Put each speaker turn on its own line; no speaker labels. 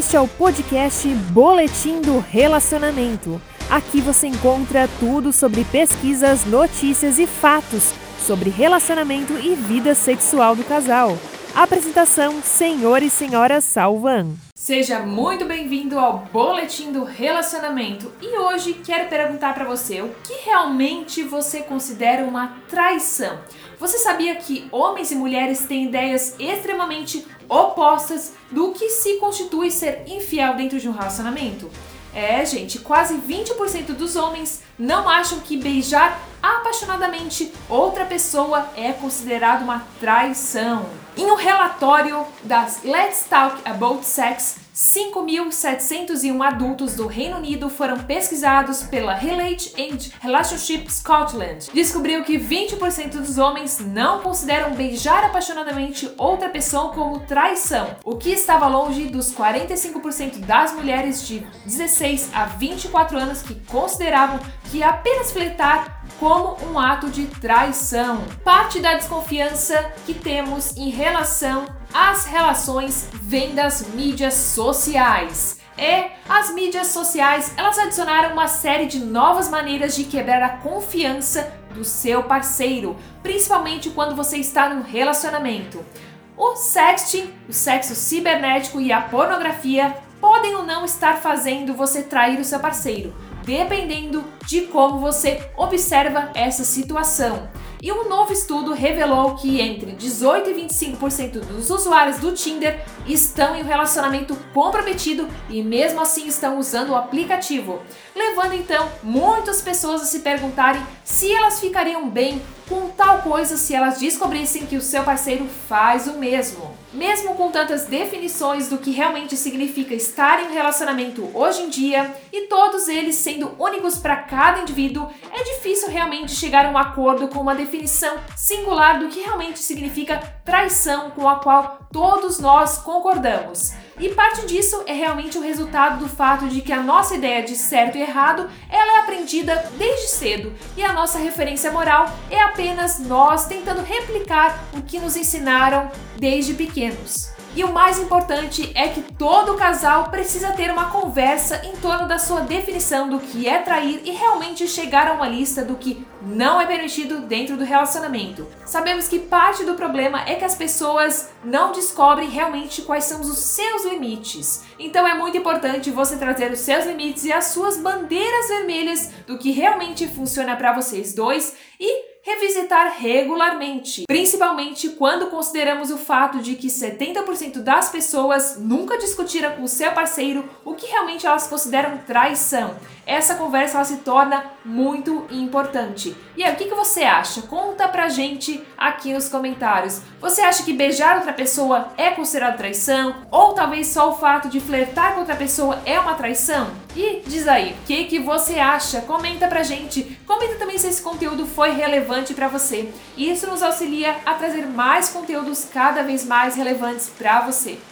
Este é o podcast Boletim do Relacionamento. Aqui você encontra tudo sobre pesquisas, notícias e fatos sobre relacionamento e vida sexual do casal. Apresentação: Senhor e Senhora Salvan.
Seja muito bem-vindo ao Boletim do Relacionamento. E hoje quero perguntar para você o que realmente você considera uma traição. Você sabia que homens e mulheres têm ideias extremamente opostas do que se constitui ser infiel dentro de um relacionamento? É, gente, quase 20% dos homens não acham que beijar apaixonadamente outra pessoa é considerado uma traição. Em um relatório das Let's Talk About Sex, 5.701 adultos do Reino Unido foram pesquisados pela Relate and Relationship Scotland. Descobriu que 20% dos homens não consideram beijar apaixonadamente outra pessoa como traição, o que estava longe dos 45% das mulheres de 16 a 24 anos que consideravam que apenas flertar como um ato de traição. Parte da desconfiança que temos em relação às relações vem das mídias sociais. É, as mídias sociais, elas adicionaram uma série de novas maneiras de quebrar a confiança do seu parceiro, principalmente quando você está num relacionamento. O sexting, o sexo cibernético e a pornografia podem ou não estar fazendo você trair o seu parceiro, dependendo de como você observa essa situação. E um novo estudo revelou que entre 18 e 25% dos usuários do Tinder estão em um relacionamento comprometido e mesmo assim estão usando o aplicativo, levando então muitas pessoas a se perguntarem se elas ficariam bem com tal coisa se elas descobrissem que o seu parceiro faz o mesmo. Mesmo com tantas definições do que realmente significa estar em um relacionamento hoje em dia e todos eles sendo únicos para cada indivíduo, é difícil realmente chegar a um acordo com uma definição singular do que realmente significa traição com a qual todos nós concordamos. E parte disso é realmente o resultado do fato de que a nossa ideia de certo e errado, ela é aprendida desde cedo e a nossa referência moral é apenas nós tentando replicar o que nos ensinaram desde pequenos. E o mais importante é que todo casal precisa ter uma conversa em torno da sua definição do que é trair e realmente chegar a uma lista do que não é permitido dentro do relacionamento. Sabemos que parte do problema é que as pessoas não descobrem realmente quais são os seus limites. Então é muito importante você trazer os seus limites e as suas bandeiras vermelhas do que realmente funciona para vocês dois e revisitar regularmente, principalmente quando consideramos o fato de que 70% das pessoas nunca discutiram com o seu parceiro o que realmente elas consideram traição. Essa conversa ela se torna muito importante. E aí, o que, que você acha? Conta pra gente aqui nos comentários. Você acha que beijar outra pessoa é considerado traição? Ou talvez só o fato de flertar com outra pessoa é uma traição? E diz aí, o que, que você acha? Comenta pra gente. Comenta também se esse conteúdo foi relevante para você. Isso nos auxilia a trazer mais conteúdos cada vez mais relevantes para você.